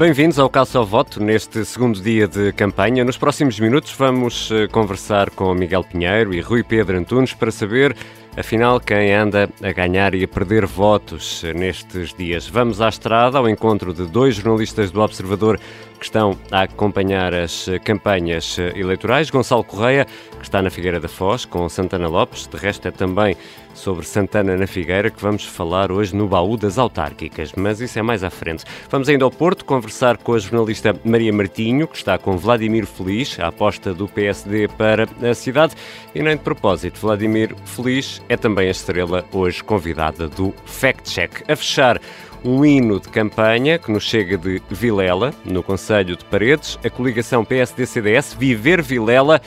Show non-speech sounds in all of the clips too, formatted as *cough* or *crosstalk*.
Bem-vindos ao Caso ao Voto neste segundo dia de campanha. Nos próximos minutos vamos eh, conversar com Miguel Pinheiro e Rui Pedro Antunes para saber Afinal, quem anda a ganhar e a perder votos nestes dias? Vamos à estrada ao encontro de dois jornalistas do Observador que estão a acompanhar as campanhas eleitorais. Gonçalo Correia, que está na Figueira da Foz, com Santana Lopes. De resto, é também sobre Santana na Figueira que vamos falar hoje no baú das autárquicas, mas isso é mais à frente. Vamos ainda ao Porto conversar com a jornalista Maria Martinho, que está com Vladimir Feliz, a aposta do PSD para a cidade. E nem de propósito, Vladimir Feliz é também a estrela hoje convidada do Fact Check. A fechar um hino de campanha que nos chega de Vilela, no Conselho de Paredes, a coligação PSD-CDS Viver Vilela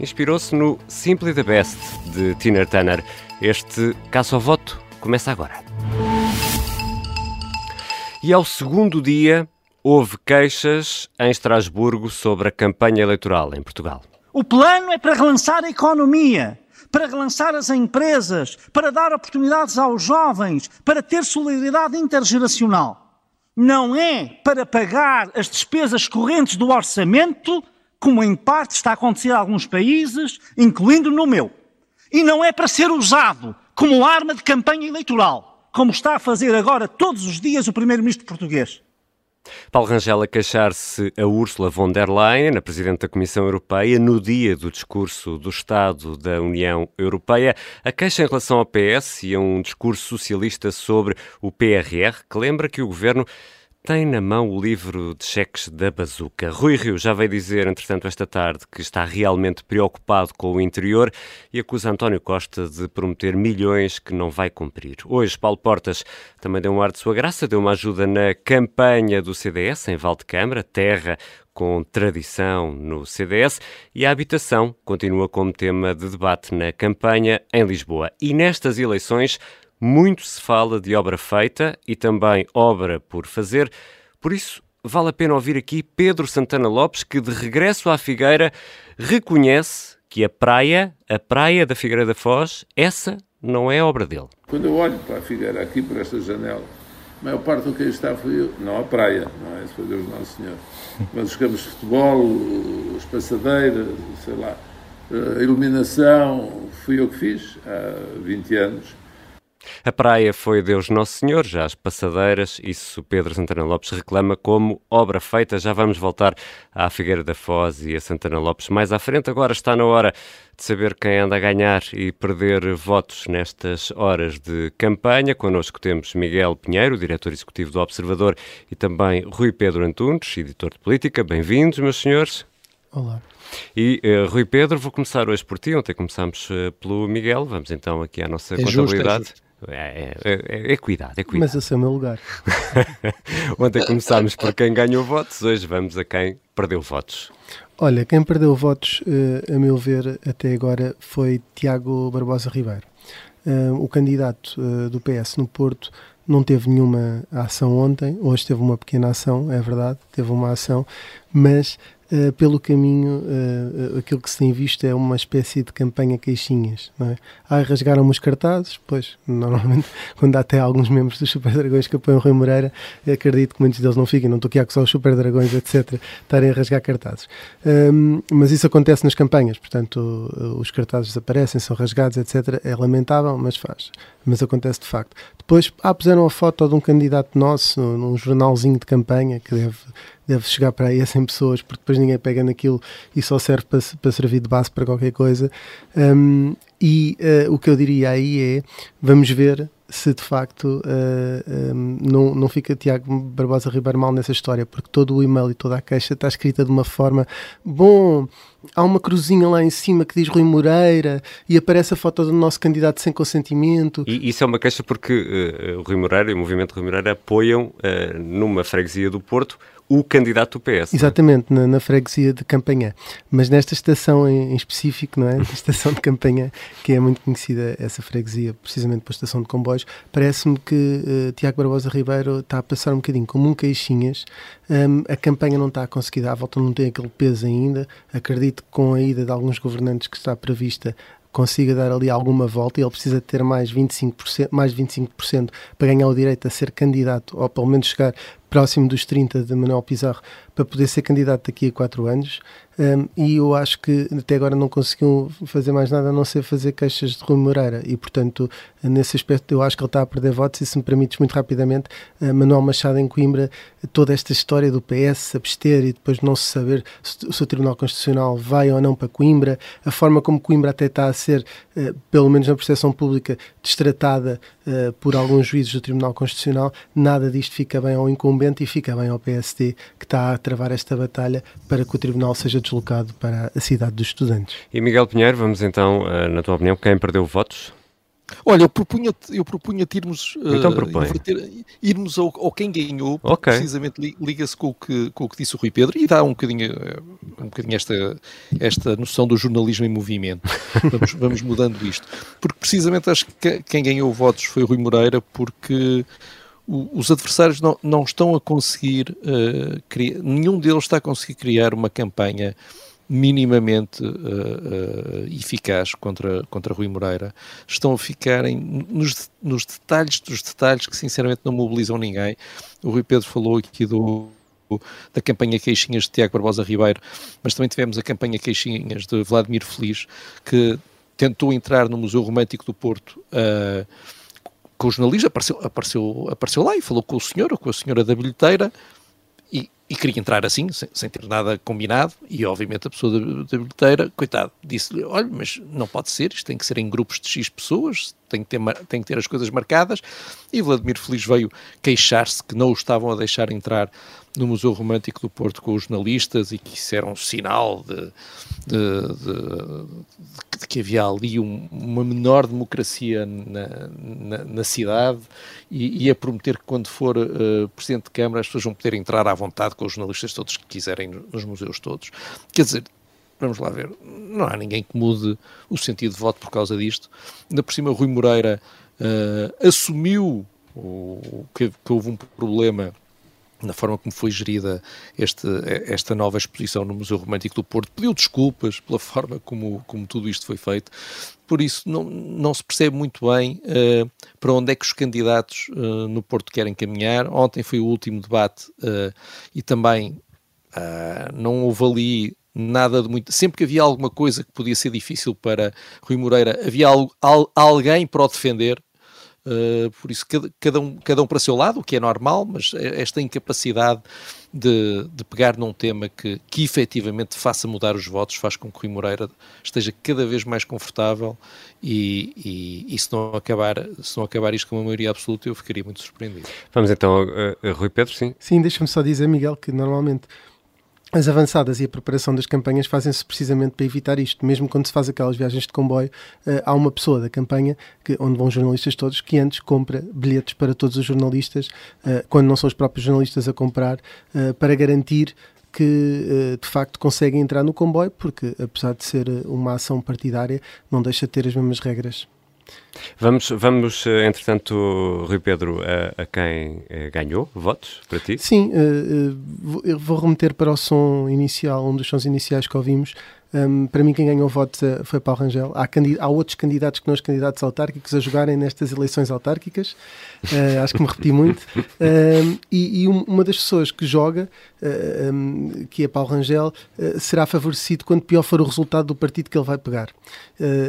inspirou-se no Simply the Best de Tina Turner. Este caso ao voto começa agora. E ao segundo dia, houve queixas em Estrasburgo sobre a campanha eleitoral em Portugal. O plano é para relançar a economia, para relançar as empresas, para dar oportunidades aos jovens, para ter solidariedade intergeracional. Não é para pagar as despesas correntes do orçamento, como em parte está a acontecer em alguns países, incluindo no meu. E não é para ser usado como arma de campanha eleitoral, como está a fazer agora todos os dias o primeiro-ministro português. Paulo Rangel a queixar-se a Ursula von der Leyen, a Presidente da Comissão Europeia, no dia do discurso do Estado da União Europeia, a queixa em relação ao PS e a um discurso socialista sobre o PRR, que lembra que o governo tem na mão o livro de cheques da bazuca. Rui Rio já veio dizer, entretanto, esta tarde que está realmente preocupado com o interior e acusa António Costa de prometer milhões que não vai cumprir. Hoje, Paulo Portas também deu um ar de sua graça, deu uma ajuda na campanha do CDS em Valdecâmara, terra com tradição no CDS, e a habitação continua como tema de debate na campanha em Lisboa. E nestas eleições, muito se fala de obra feita e também obra por fazer, por isso vale a pena ouvir aqui Pedro Santana Lopes, que de regresso à Figueira reconhece que a praia, a praia da Figueira da Foz, essa não é obra dele. Quando eu olho para a Figueira, aqui por esta janela, a maior parte do que aí está foi eu, não a praia, não é? Isso foi Deus Nosso Senhor. Mas os campos de futebol, as passadeiras, sei lá, a iluminação, fui eu que fiz há 20 anos a praia foi Deus Nosso Senhor, já as passadeiras, isso Pedro Santana Lopes reclama como obra feita. Já vamos voltar à Figueira da Foz e a Santana Lopes mais à frente. Agora está na hora de saber quem anda a ganhar e perder votos nestas horas de campanha. Connosco temos Miguel Pinheiro, diretor executivo do Observador, e também Rui Pedro Antunes, editor de política. Bem-vindos, meus senhores. Olá. E uh, Rui Pedro, vou começar hoje por ti. Ontem começámos uh, pelo Miguel. Vamos então aqui à nossa é contabilidade. Justo, é justo. É, é, é, é, cuidado, é cuidado. Mas esse é o meu lugar. *laughs* Ontem começámos por quem ganhou votos, hoje vamos a quem perdeu votos. Olha, quem perdeu votos, uh, a meu ver, até agora foi Tiago Barbosa Ribeiro. Uh, o candidato uh, do PS no Porto não teve nenhuma ação ontem, hoje teve uma pequena ação, é verdade, teve uma ação, mas uh, pelo caminho, uh, aquilo que se tem visto é uma espécie de campanha queixinhas. Não é? Ah, rasgaram-me os cartazes, pois, normalmente, *laughs* quando há até alguns membros dos Super Dragões que apoiam o Rui Moreira, acredito que muitos deles não fiquem, não estou aqui a acusar os Super Dragões, etc., estarem a rasgar cartazes. Um, mas isso acontece nas campanhas, portanto, os cartazes desaparecem, são rasgados, etc. É lamentável, mas faz. Mas acontece de facto. Depois, ah, puseram a foto de um candidato nosso num jornalzinho de campanha que deve deve chegar para aí a 100 pessoas, porque depois ninguém pega naquilo e só serve para, para servir de base para qualquer coisa. Um, e uh, o que eu diria aí é: vamos ver se de facto uh, um, não, não fica Tiago Barbosa Ribeiro mal nessa história, porque todo o e-mail e toda a queixa está escrita de uma forma bom. Há uma cruzinha lá em cima que diz Rui Moreira e aparece a foto do nosso candidato sem consentimento. E isso é uma queixa porque uh, o Rui Moreira e o movimento Rui Moreira apoiam uh, numa freguesia do Porto o candidato do PS. É? Exatamente, na, na, freguesia de Campanhã. Mas nesta estação em, em específico, não é? Na *laughs* estação de Campanhã, que é muito conhecida essa freguesia, precisamente pela estação de comboios, parece-me que uh, Tiago Barbosa Ribeiro está a passar um bocadinho como um queixinhas. Um, a campanha não está a conseguir dar a volta, não tem aquele peso ainda. Acredito que com a ida de alguns governantes que está prevista consiga dar ali alguma volta e ele precisa ter mais 25%, mais 25% para ganhar o direito a ser candidato ou pelo menos chegar próximo dos 30 de Manuel Pizarro para poder ser candidato daqui a quatro anos um, e eu acho que até agora não conseguiu fazer mais nada a não ser fazer queixas de Rui Moreira. E portanto nesse aspecto eu acho que ele está a perder votos e se me permites muito rapidamente uh, Manuel Machado em Coimbra toda esta história do PS abster e depois não se saber se, se o Tribunal Constitucional vai ou não para Coimbra a forma como Coimbra até está a ser uh, pelo menos na percepção pública destratada uh, por alguns juízes do Tribunal Constitucional nada disto fica bem ao incumbente e fica bem ao PSD que está a travar esta batalha para que o Tribunal seja deslocado para a cidade dos estudantes. E Miguel Pinheiro, vamos então, eh, na tua opinião, quem perdeu votos? Olha, eu propunha, eu propunha irmos, então uh, irmos ao, ao, quem ganhou, okay. precisamente liga-se com, o que, com o que disse o Rui Pedro e dá um bocadinho, eh, um bocadinho esta, esta noção do jornalismo em movimento. *laughs* Vamos, vamos mudando isto. Porque precisamente acho que quem ganhou votos foi o Rui Moreira, porque os adversários não, não estão a conseguir, uh, criar, nenhum deles está a conseguir criar uma campanha minimamente uh, uh, eficaz contra, contra Rui Moreira. Estão a ficar em, nos, nos detalhes dos detalhes que sinceramente não mobilizam ninguém. O Rui Pedro falou aqui do, da campanha Queixinhas de Tiago Barbosa Ribeiro, mas também tivemos a campanha Queixinhas de Vladimir Feliz, que tentou entrar no Museu Romântico do Porto uh, com o jornalista, apareceu, apareceu, apareceu lá e falou com o senhor ou com a senhora da bilheteira e, e queria entrar assim, sem, sem, ter nada combinado, e obviamente a pessoa da, da bilheteira, coitado, disse-lhe, olha, mas não pode ser, isto tem que ser em grupos de X pessoas, tem que ter, tem que ter as coisas marcadas, e Vladimir Feliz veio queixar-se que não o estavam a deixar entrar no Museu Romântico do Porto com os jornalistas e que isso era um sinal de, de, de, de que havia ali um, uma menor democracia na, na, na cidade e, e, a prometer que quando for uh, Presidente de Câmara as pessoas vão poder entrar à vontade com os jornalistas todos que quiserem nos museus todos. Quer dizer, vamos lá ver, não há ninguém que mude o sentido de voto por causa disto. Ainda por cima, Rui Moreira uh, assumiu o, que, que houve um problema na forma como foi gerida este, esta nova exposição no Museu Romântico do Porto, pediu desculpas pela forma como, como tudo isto foi feito, por isso não, não se percebe muito bem uh, para onde é que os candidatos uh, no Porto querem caminhar. Ontem foi o último debate uh, e também não houve ali nada de muito. Sempre que havia alguma coisa que podia ser difícil para Rui Moreira, havia al, al, alguém para o defender Uh, por isso, cada, cada, um, cada um para o seu lado, o que é normal, mas é esta incapacidade de, de pegar num tema que, que efetivamente faça mudar os votos faz com que o Rui Moreira esteja cada vez mais confortável e, e, e, se, não acabar, se não acabar isto com uma maioria absoluta, eu ficaria muito surpreendido. Vamos então a, a Rui Pedro, sim? Sim, deixa-me só dizer, Miguel, que normalmente as avançadas e a preparação das campanhas fazem-se precisamente para evitar isto. Mesmo quando se faz aquelas viagens de comboio, uh, há uma pessoa da campanha, que, onde vão jornalistas todos, que antes compra bilhetes para todos os jornalistas, uh, quando não são os próprios jornalistas a comprar, uh, para garantir que de facto conseguem entrar no comboio, porque apesar de ser uma ação partidária, não deixa de ter as mesmas regras. Vamos, vamos eh, entretanto, Rui Pedro, a, a quem eh, ganhou votos para ti? Sim, uh, eu vou remeter para o som inicial, um dos sons iniciais que ouvimos, um, para mim, quem ganhou votos uh, foi Paulo Rangel. Há, há, outros candidatos que não os candidatos autárquicos a jogarem nestas eleições autárquicas. Uh, acho que me repeti muito. Um, e, e, uma das pessoas que joga, uh, um, que é Paulo Rangel, será favorecido quanto pior for o resultado do partido que ele vai pegar.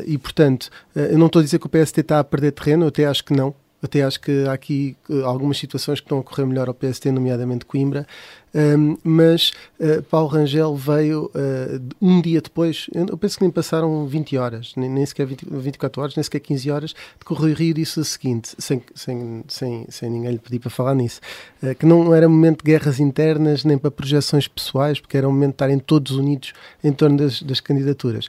e, portanto, eu não estou a dizer que o PST está a perder terreno, eu até acho que não. Até acho que há aqui algumas situações que estão a correr melhor ao PST, nomeadamente Coimbra, um, mas uh, Paulo Rangel veio uh, um dia depois, eu penso que nem passaram 20 horas, nem, nem sequer 20, 24 horas, nem sequer 15 horas, de que o Rui Rio disse o seguinte, sem, sem, sem, sem ninguém lhe pedir para falar nisso, uh, que não era momento de guerras internas nem para projeções pessoais, porque era um momento de estarem todos unidos em torno das, das candidaturas,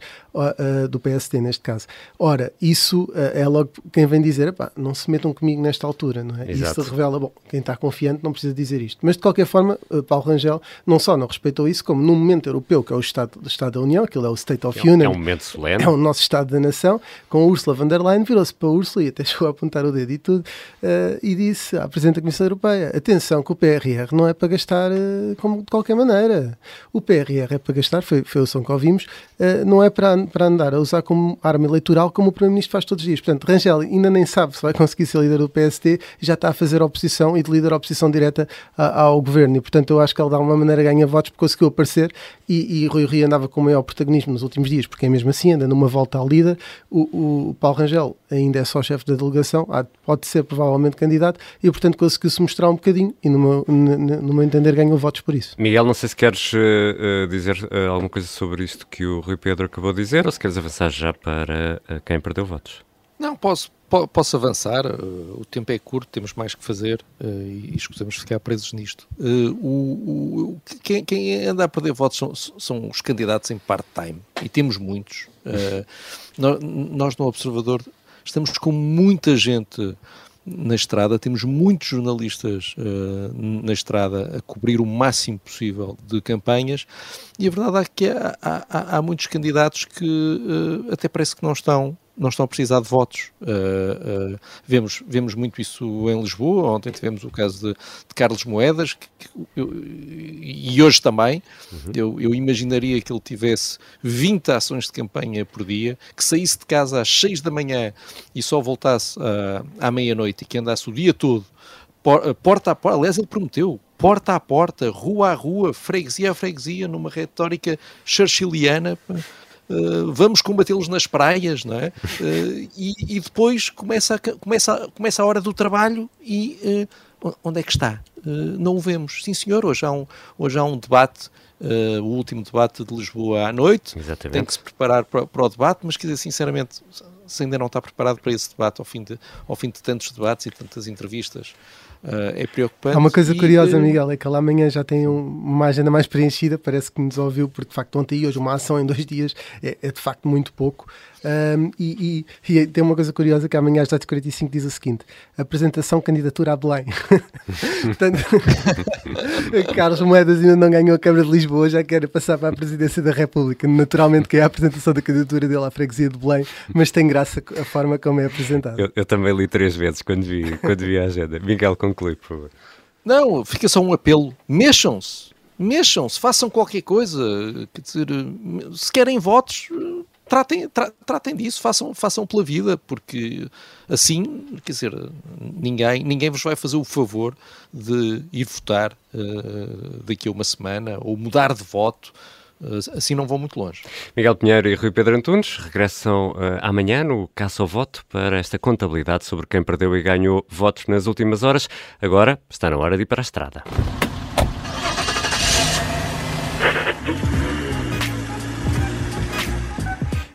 do PSD neste caso. Ora, isso é logo quem vem dizer, não se metam comigo nesta altura, não é? Exato. Isso revela, bom, quem está confiante não precisa dizer isto. Mas de qualquer forma, Paulo Rangel não só não respeitou isso, como no momento europeu, que é o Estado, o Estado da União, aquilo é o State of é, Union. É um momento solene. É o nosso Estado da Nação, com a Ursula von der Leyen, virou-se para a Ursula e até *laughs* chegou a apontar o dedo e tudo, uh, e disse à Presidente da Comissão Europeia, atenção que o PRR não é para gastar uh, como de qualquer maneira. O PRR é para gastar, foi, foi o som que ouvimos, uh, não é para, para andar a usar como arma eleitoral como o Primeiro-Ministro faz todos os dias. Portanto, Rangel ainda nem sabe se vai conseguir ser líder do PST e já está a fazer oposição e de líder oposição direta a, ao governo. E, portanto, eu acho que ele de alguma maneira ganha votos porque conseguiu aparecer e, e Rui Rio andava com maior protagonismo nos últimos dias, porque é mesmo assim, anda numa volta ao líder. O, o Paulo Rangel ainda é só chefe da delegação, pode ser provavelmente candidato e, portanto, conseguiu-se mostrar um bocadinho e, no meu, no meu entender, ganhou votos por isso. Miguel, não sei se queres uh, dizer uh, alguma coisa sobre isto que o Rui Pedro acabou de dizer ou se queres avançar já para uh, quem perdeu votos. Não, posso, posso avançar. o tempo é curto, temos mais que fazer e escusamos ficar presos nisto. O, o, quem, quem, anda a perder votos são, são os candidatos em part-time e temos muitos. nós, no Observador estamos com muita gente na estrada, temos muitos jornalistas na estrada a cobrir o máximo possível de campanhas e a verdade é que há, há, há muitos candidatos que até parece que não estão não estão a precisar de votos. Uh, uh, vemos, vemos muito isso em Lisboa. Ontem tivemos o caso de, de Carlos Moedas, que, que eu, e hoje também. Uhum. Eu, eu, imaginaria que ele tivesse 20 ações de campanha por dia, que saísse de casa às 6 da manhã e só voltasse uh, à meia-noite e que andasse o dia todo por, porta a porta. Aliás, ele prometeu porta a porta, rua a rua, freguesia a freguesia, numa retórica churchilliana uh, vamos combatê-los nas praias, não é? Uh, e, e, depois começa a, começa, a, começa a hora do trabalho e uh, onde é que está? não o vemos. Sim, senhor, hoje há um, hoje há um debate Uh, o último debate de Lisboa à noite. Exatamente. Tem que se preparar para, para, o debate, mas quer dizer, sinceramente, se ainda não está preparado para esse debate ao fim de, ao fim de tantos debates e tantas entrevistas, Uh, é preocupante. Há uma coisa curiosa, uh, Miguel, é que lá amanhã já tem um, uma agenda mais preenchida, parece que nos ouviu, porque de facto ontem e hoje uma ação em dois dias é, é de facto muito pouco. Um, e, e, e, tem uma coisa curiosa que amanhã às 10h45 diz o seguinte: apresentação candidatura a Belém. *laughs* Portanto, *laughs* Carlos Moedas ainda não ganhou a Câmara de Lisboa, já quer passar para a presidência da República. Naturalmente que é a apresentação da candidatura dele à freguesia de Belém, mas tem graça a forma como é apresentado. Eu, eu também li três vezes quando vi, quando vi a agenda. Miguel, conclui, por favor. Não, fica só um apelo. Mexam-se. Mexam-se, façam qualquer coisa. Quer dizer, se querem votos, tratem, tra, tratem disso, façam, façam pela vida, porque assim, quer dizer, ninguém, ninguém vos vai fazer o favor de ir votar uh, daqui a uma semana ou mudar de voto. Uh, assim não vão muito longe. Miguel Pinheiro e Rui Pedro Antunes regressam uh, amanhã no Caça ao Voto para esta contabilidade sobre quem perdeu e ganhou votos nas últimas horas. Agora está na hora de ir para a estrada.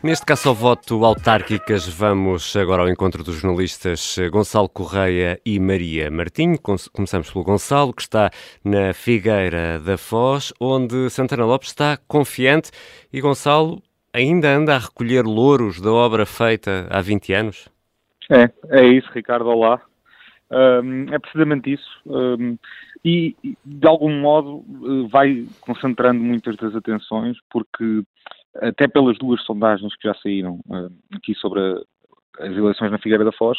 Neste caso ao voto autárquicas, vamos agora ao encontro dos jornalistas Gonçalo Correia e Maria Martinho. Começamos pelo Gonçalo, que está na Figueira da Foz, onde Santana Lopes está confiante. E Gonçalo ainda anda a recolher louros da obra feita há 20 anos? É, é isso, Ricardo. Olá. Um, é precisamente isso. Um, e, de algum modo, eh, vai concentrando muitas das atenções, porque até pelas duas sondagens que já saíram uh, aqui sobre a, as eleições na Figueira da Foz,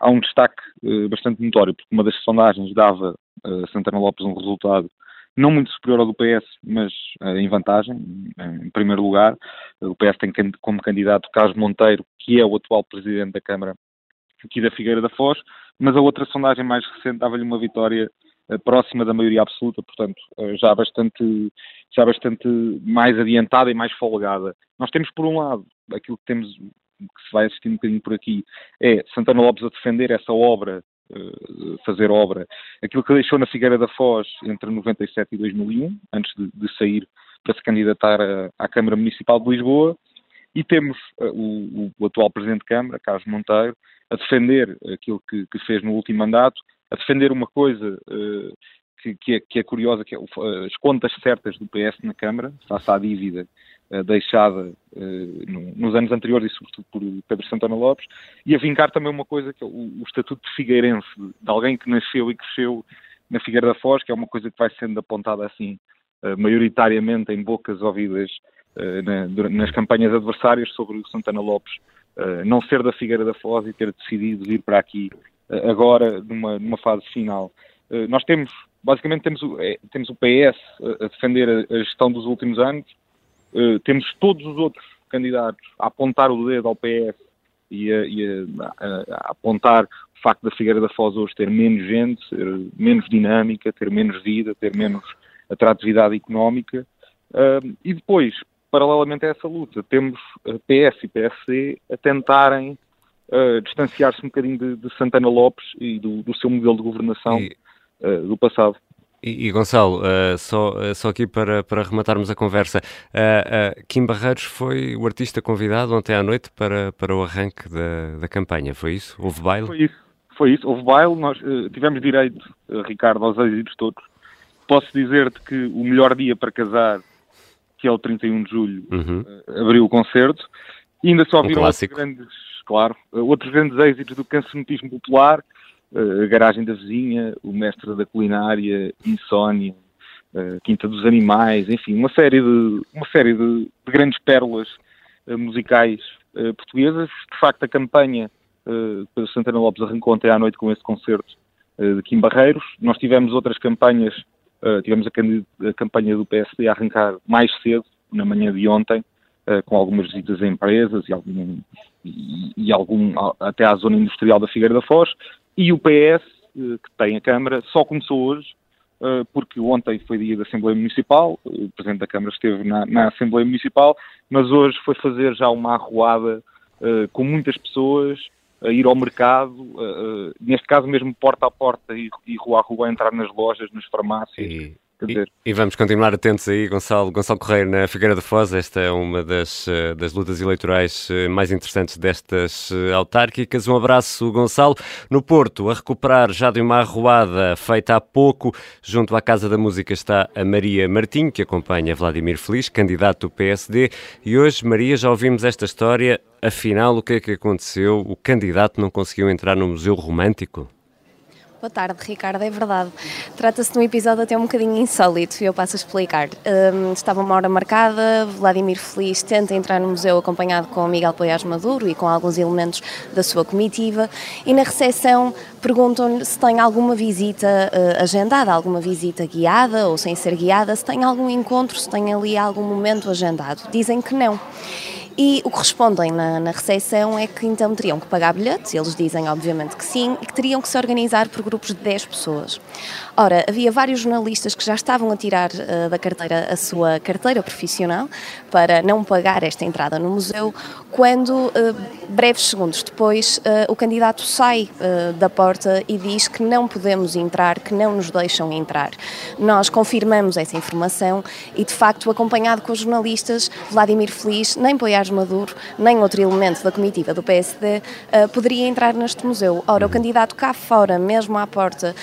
há um destaque uh, bastante notório, porque uma das sondagens dava a uh, Santana Lopes um resultado não muito superior ao do PS, mas em vantagem, em primeiro lugar. O PS tem como candidato Carlos Monteiro, que é o atual presidente da Câmara aqui da Figueira da Foz, mas a outra sondagem mais recente dava-lhe uma vitória próxima da maioria absoluta, portanto, já bastante, já bastante mais adiantada e mais folgada. Nós temos, por um lado, aquilo que temos, que se vai assistir um bocadinho por aqui, é Santana Lopes a defender essa obra, fazer obra, aquilo que deixou na Figueira da Foz entre 97 e 2001, antes de, de sair para se candidatar a, à Câmara Municipal de Lisboa, e temos o, o, atual Presidente de Câmara, Carlos Monteiro, a defender aquilo que, que, fez no último mandato, a defender uma coisa uh, que, que, é, que, é, curiosa, que é as contas certas do PS na Câmara, face à dívida uh, deixada no, nos anos anteriores e sobretudo por Pedro Santana Lopes, e a vincar também uma coisa que é o, o estatuto de figueirense, de alguém que nasceu e cresceu na Figueira da Foz, que é uma coisa que vai sendo apontada assim, maioritariamente em bocas ouvidas na, nas campanhas adversárias sobre o Santana Lopes não ser da Figueira da Foz e ter decidido vir para aqui agora numa, numa fase final. nós temos, basicamente temos o, é, temos o PS a, defender a, a, gestão dos últimos anos, temos todos os outros candidatos a apontar o dedo ao PS e a, e a, a apontar o facto da Figueira da Foz hoje ter menos gente, ser menos dinâmica, ter menos vida, ter menos atratividade económica. E depois, paralelamente a essa luta, temos PS e PSC a tentarem uh, distanciar-se um bocadinho de, de, Santana Lopes e do, do, seu modelo de governação e... uh, do passado. E, e Gonçalo, uh, só, uh, só aqui para, para rematarmos a conversa, uh, Kim Barreiros foi o artista convidado ontem à noite para, para o arranque da, da campanha, foi isso? Houve baile? Foi isso, foi isso. houve baile, nós tivemos direito, Ricardo, aos êxitos todos. Posso dizer-te que o melhor dia para casar, que é o 31 de julho, uhum. abriu o concerto, e ainda só um viram grandes, claro, outros grandes êxitos do cancionismo popular, a Garagem da Vizinha, O Mestre da Culinária, Insónia, Quinta dos Animais, enfim, uma série de, uma série de, de grandes pérolas musicais portuguesas. De facto, a campanha para Santana Lopes arrancou ontem à noite com esse concerto de Kim Barreiros. Nós tivemos outras campanhas, tivemos a campanha do PSD a arrancar mais cedo, na manhã de ontem, com algumas visitas a empresas e, algum, e, e, algum, até à zona industrial da Figueira da Foz. E o PS, eh, que tem a Câmara, só começou hoje, eh, porque ontem foi dia da Assembleia Municipal, o Presidente da Câmara esteve na, na Assembleia Municipal, mas hoje foi fazer já uma arruada eh, com muitas pessoas, a ir ao mercado, neste caso mesmo porta a porta e, e rua a rua a entrar nas lojas, nas farmácias. E Dizer... E, e, vamos continuar atentos aí, Gonçalo, Gonçalo Correia na Figueira da Foz. Esta é uma das, eh, das lutas eleitorais eh, mais interessantes destas eh, autárquicas. Um abraço, Gonçalo. No Porto, a recuperar já de uma arruada feita há pouco, junto à Casa da Música está a Maria Martim, que acompanha Vladimir Feliz, candidato do PSD. E hoje, Maria, já ouvimos esta história. Afinal, o que é que aconteceu? O candidato não conseguiu entrar no Museu Romântico? Boa tarde, Ricardo, é verdade. Trata-se de um episódio até um bocadinho insólito e eu passo a explicar. Um, estava uma hora marcada, Vladimir Feliz tenta entrar no museu acompanhado com Miguel Poiás Maduro e com alguns elementos da sua comitiva e na recepção perguntam-lhe se tem alguma visita uh, agendada, alguma visita guiada ou sem ser guiada, se tem algum encontro, se tem ali algum momento agendado. Dizem que não. E o que respondem na, na recepção é que então teriam que pagar bilhetes, eles dizem obviamente que sim, e que teriam que se organizar por grupos de 10 pessoas. Ora, havia vários jornalistas que já estavam a tirar uh, da carteira a sua carteira profissional para não pagar esta entrada no museu, quando, uh, breves segundos depois, uh, o candidato sai da porta e diz que não podemos entrar, que não nos deixam entrar. Nós confirmamos essa informação e, de facto, acompanhado com os jornalistas, Vladimir Feliz, nem Maduro, nem outro elemento da comitiva do PSD, poderia entrar neste museu. Ora, o candidato cá fora, mesmo à porta,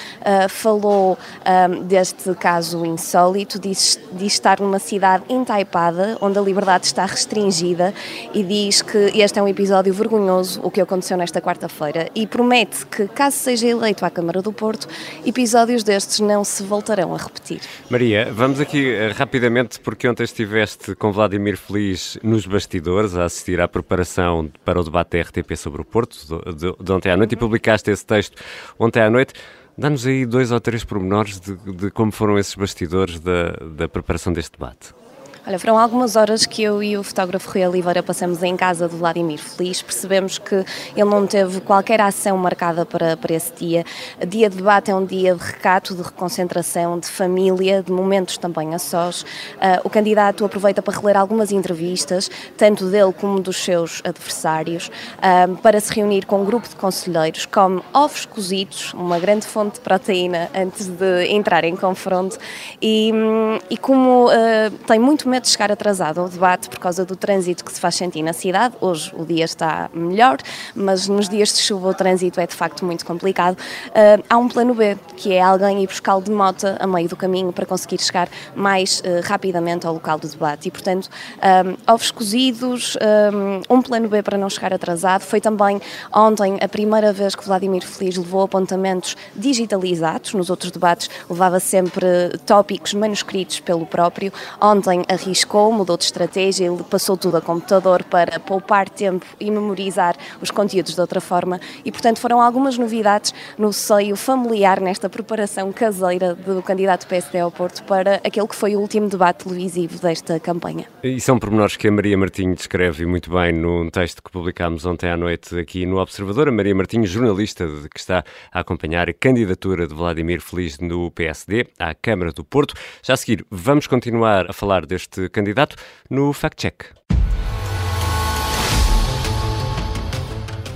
falou um, deste caso insólito, diz, diz estar numa cidade entaipada, onde a liberdade está restringida e diz que este é um episódio vergonhoso, o que aconteceu nesta quarta-feira, e promete que, caso seja eleito à Câmara do Porto, episódios destes não se voltarão a repetir. Maria, vamos aqui uh, rapidamente, porque ontem estiveste com Vladimir Feliz nos bastidores a assistir à preparação para o debate da RTP sobre o Porto, de, de, de ontem à noite, e publicaste esse texto ontem à noite. Dá-nos aí dois ou três pormenores de, de como foram esses bastidores da, da preparação deste debate. Olha, foram algumas horas que eu e o fotógrafo Rui Oliveira passamos em casa do Vladimir Feliz. Percebemos que ele não teve qualquer ação marcada para, para esse dia. Dia de debate é um dia de recato, de reconcentração, de família, de momentos também a sós. Uh, o candidato aproveita para reler algumas entrevistas, tanto dele como dos seus adversários, uh, para se reunir com um grupo de conselheiros, come ovos cozidos, uma grande fonte de proteína antes de entrar em confronto. E, hum, e como uh, tem muito de chegar atrasado ao debate por causa do trânsito que se faz sentir na cidade. Hoje o dia está melhor, mas nos dias de chuva o trânsito é de facto muito complicado. Uh, há um plano B, que é alguém ir buscar de moto a meio do caminho para conseguir chegar mais uh, rapidamente ao local do debate. E, portanto, um, ovos cozidos, um, um plano B para não chegar atrasado. Foi também ontem a primeira vez que Vladimir Feliz levou apontamentos digitalizados. Nos outros debates levava sempre tópicos manuscritos pelo próprio. Ontem arriscou, mudou de estratégia, ele passou tudo a computador para poupar tempo e memorizar os conteúdos de outra forma. E, portanto, foram algumas novidades no seio familiar nesta preparação caseira do candidato PSD ao Porto para aquele que foi o último debate televisivo desta campanha. E são pormenores que a Maria Martinho descreve muito bem num texto que publicámos ontem à noite aqui no Observador. A Maria Martinho, jornalista que está a acompanhar a candidatura de Vladimir Feliz no PSD à Câmara do Porto. Já a seguir, vamos continuar a falar deste candidato no Fact Check.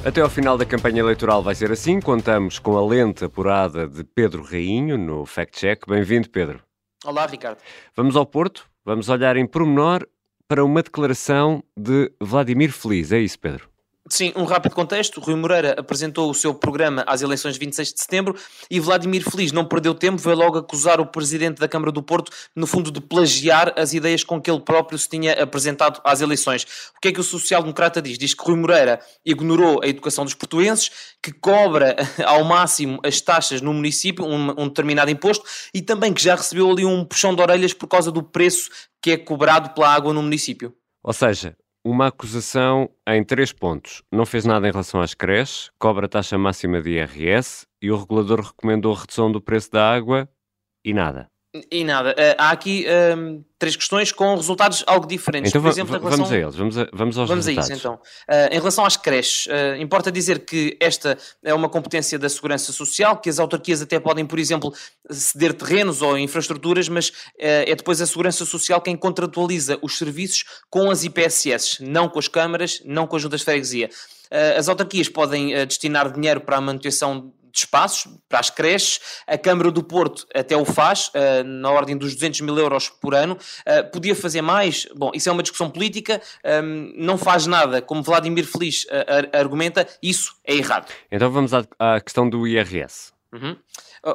Até ao final da campanha eleitoral vai ser assim. Contamos com a lente apurada de Pedro Rainho no Fact Check. Bem-vindo, Pedro. Olá, Ricardo. Vamos ao Porto. Vamos olhar em pormenor para uma declaração de Vladimir Feliz. É isso, Pedro? Sim, um rápido contexto. Rui Moreira apresentou o seu programa às eleições de 26 de setembro e Vladimir Feliz não perdeu tempo, veio logo acusar o presidente da Câmara do Porto, no fundo, de plagiar as ideias com que ele próprio se tinha apresentado às eleições. O que é que o social-democrata diz? Diz que Rui Moreira ignorou a educação dos portuenses, que cobra *laughs* ao máximo as taxas no município, um, um determinado imposto, e também que já recebeu ali um puxão de orelhas por causa do preço que é cobrado pela água no município. Ou seja, uma acusação em três pontos. Não fez nada em relação às creches, cobra taxa máxima de IRS e o regulador recomendou a redução do preço da água e nada. E nada. Uh, há aqui uh, três questões com resultados algo diferentes. Então, Por exemplo, relação... vamos a eles, vamos, a, vamos aos vamos resultados. a isso, então. Uh, em relação às creches, importa dizer que esta é uma competência da Segurança Social, que as autarquias até podem, por exemplo, ceder terrenos ou infraestruturas, mas é depois a Segurança Social quem contratualiza os serviços com as IPSS, não com as câmaras, não com as juntas de freguesia. As autarquias podem destinar dinheiro para a manutenção de espaços para as creches. A Câmara do Porto até o faz, uh, na ordem dos 200 mil euros por ano. Uh, podia fazer mais? Bom, isso é uma discussão política, um, ehm, não faz nada, como Vladimir Feliz uh, argumenta, isso é errado. Então vamos à, à questão do IRS. Uhum.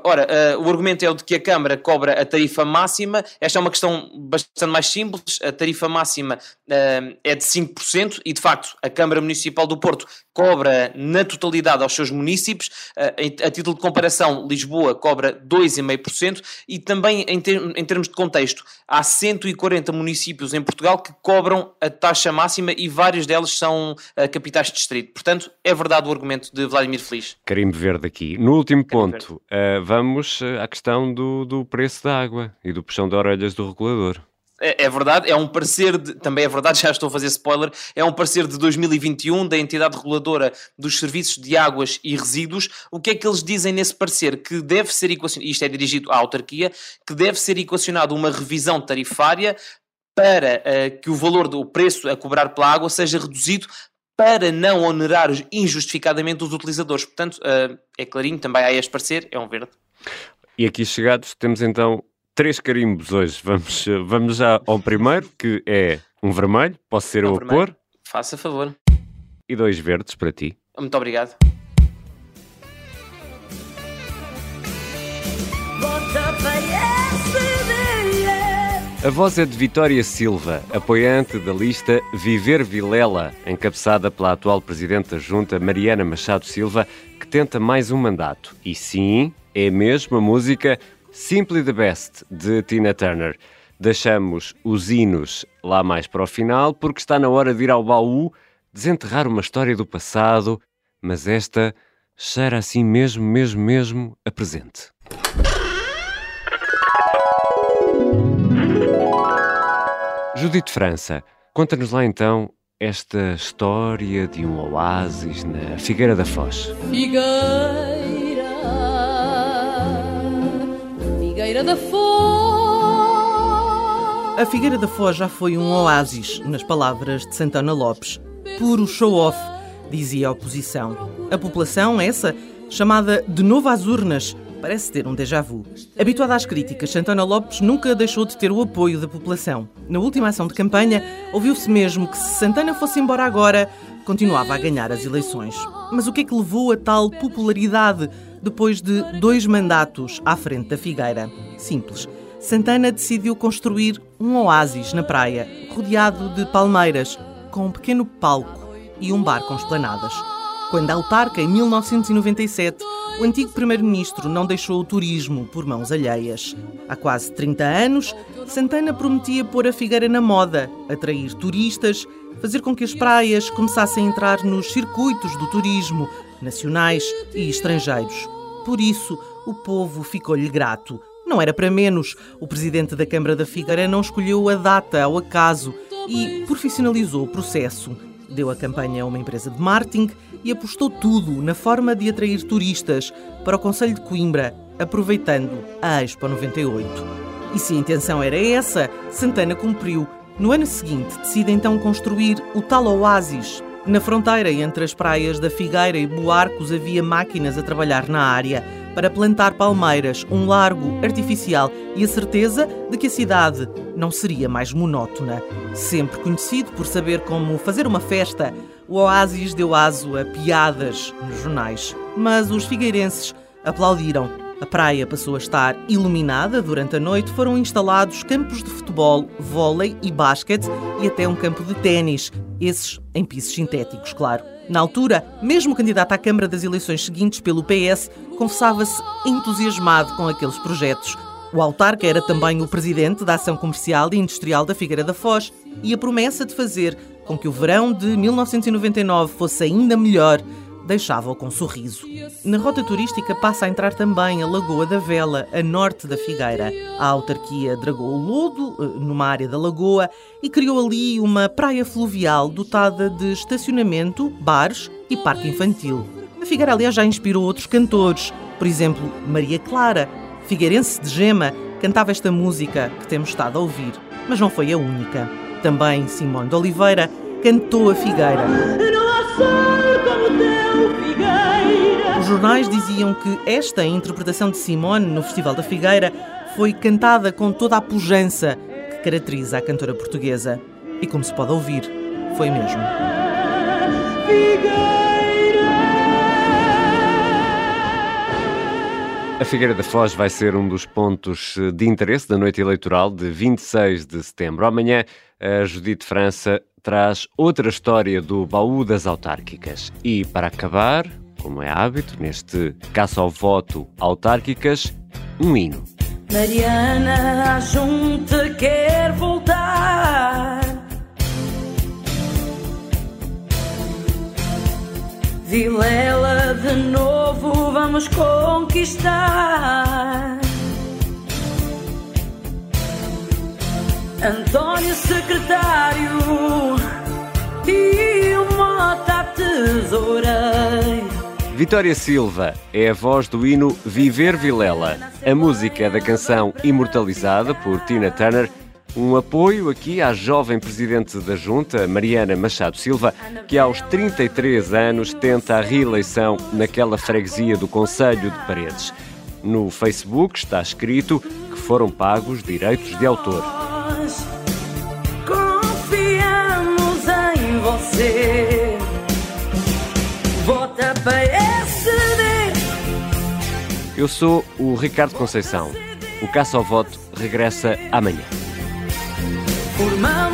Ora, uh, o argumento é o de que a Câmara cobra a tarifa máxima. Esta é uma questão bastante mais simples. A tarifa máxima uh, é de 5% e, de facto, a Câmara Municipal do Porto cobra na totalidade aos seus municípios. Uh, a título de comparação, Lisboa cobra 2,5% e também, em, ter em termos de contexto, há 140 municípios em Portugal que cobram a taxa máxima e vários deles são capitais de distrito. Portanto, é verdade o argumento de Vladimir Feliz. Carimbo verde aqui. No último ponto vamos eh, à questão do, do preço da água e do puxão de orelhas do regulador. É, é, verdade, é um parecer, de, também é verdade, *laughs* já estou a fazer spoiler, é um parecer de 2021 da entidade reguladora dos serviços de águas e resíduos. O que é que eles dizem nesse parecer? Que deve ser equacionado, isto é dirigido à autarquia, que deve ser equacionado uma revisão tarifária para uh, que o valor do preço a cobrar pela água seja reduzido para não onerar injustificadamente os utilizadores. Portanto, uh, é clarinho, também há este parecer, é um verde. E aqui chegados, temos então três carimbos hoje. Vamos, *laughs* vamos já ao primeiro, que é um vermelho, posso ser eu a pôr. Faça favor. E dois verdes para ti. Muito obrigado. A voz é de Vitória Silva, apoiante da lista Viver Vilela, encabeçada pela atual Presidente da Junta, Mariana Machado Silva, que tenta mais um mandato. E sim, é mesmo a música Simply the Best, de Tina Turner. Deixamos os hinos lá mais para o final, porque está na hora de ir ao baú, desenterrar uma história do passado, mas esta cheira assim mesmo, mesmo, mesmo a presente. Judite França, conta-nos lá então esta história de um oásis na Figueira da Foz. Figueira, Figueira da Foz. A Figueira da Foz já foi um oásis, nas palavras de Santana Lopes. Puro show-off, dizia a oposição. A população, essa, chamada de novo às urnas, parece ter um déjà vu. Habituada às críticas, Santana Lopes nunca deixou de ter o apoio da população. Na última ação de campanha, ouviu-se mesmo que se Santana fosse embora agora, continuava a ganhar as eleições. Mas o que é que levou a tal popularidade depois de dois mandatos à frente da Figueira? Simples. Santana decidiu construir um oásis na praia, rodeado de palmeiras, com um pequeno palco e um bar com esplanadas. Quando autarca, em 1997, o antigo primeiro-ministro não deixou o turismo por mãos alheias. Há quase 30 anos, Santana prometia pôr a Figueira na moda, atrair turistas, fazer com que as praias começassem a entrar nos circuitos do turismo, nacionais e estrangeiros. Por isso, o povo ficou-lhe grato não era para menos. O presidente da Câmara da Figueira não escolheu a data ao acaso e profissionalizou o processo. Deu a campanha a uma empresa de marketing e apostou tudo na forma de atrair turistas para o Conselho de Coimbra, aproveitando a Expo 98. E se a intenção era essa, Santana cumpriu. No ano seguinte, decide então construir o tal oásis. Na fronteira entre as praias da Figueira e Buarcos havia máquinas a trabalhar na área para plantar palmeiras, um largo artificial e a certeza de que a cidade não seria mais monótona. Sempre conhecido por saber como fazer uma festa, o Oásis deu aso a piadas nos jornais. Mas os figueirenses aplaudiram. A praia passou a estar iluminada durante a noite, foram instalados campos de futebol, vôlei e basquete e até um campo de ténis, esses em pisos sintéticos, claro. Na altura, mesmo candidato à Câmara das eleições seguintes pelo PS, confessava-se entusiasmado com aqueles projetos. O autarca era também o presidente da Ação Comercial e Industrial da Figueira da Foz e a promessa de fazer com que o verão de 1999 fosse ainda melhor deixava-o com sorriso. Na rota turística passa a entrar também a Lagoa da Vela, a norte da Figueira. A autarquia dragou o lodo eh, numa área da lagoa e criou ali uma praia fluvial dotada de estacionamento, bares e parque infantil. A Figueira, aliás, já inspirou outros cantores. Por exemplo, Maria Clara, figueirense de Gema, cantava esta música que temos estado a ouvir. Mas não foi a única. Também Simone de Oliveira cantou a Figueira. Os jornais diziam que esta interpretação de Simone no Festival da Figueira foi cantada com toda a pujança que caracteriza a cantora portuguesa. E como se pode ouvir, foi mesmo. A Figueira da Foz vai ser um dos pontos de interesse da noite eleitoral de 26 de setembro. Amanhã, a Judite França traz outra história do baú das autárquicas. E, para acabar, como é hábito, neste caça ao voto autárquicas, um hino. Mariana, a junta quer voltar. Vilela de novo vamos conquistar. Antônio secretário e o Mota tesoureiro. Vitória Silva é a voz do hino Viver Vilela, a música da canção imortalizada por Tina Turner. Um apoio aqui à jovem presidente da Junta, Mariana Machado Silva, que aos 33 anos tenta a reeleição naquela freguesia do Conselho de Paredes. No Facebook está escrito que foram pagos direitos de autor. você. Vota PSD. Eu sou o Ricardo Conceição. O Caça ao Voto regressa amanhã. Formamos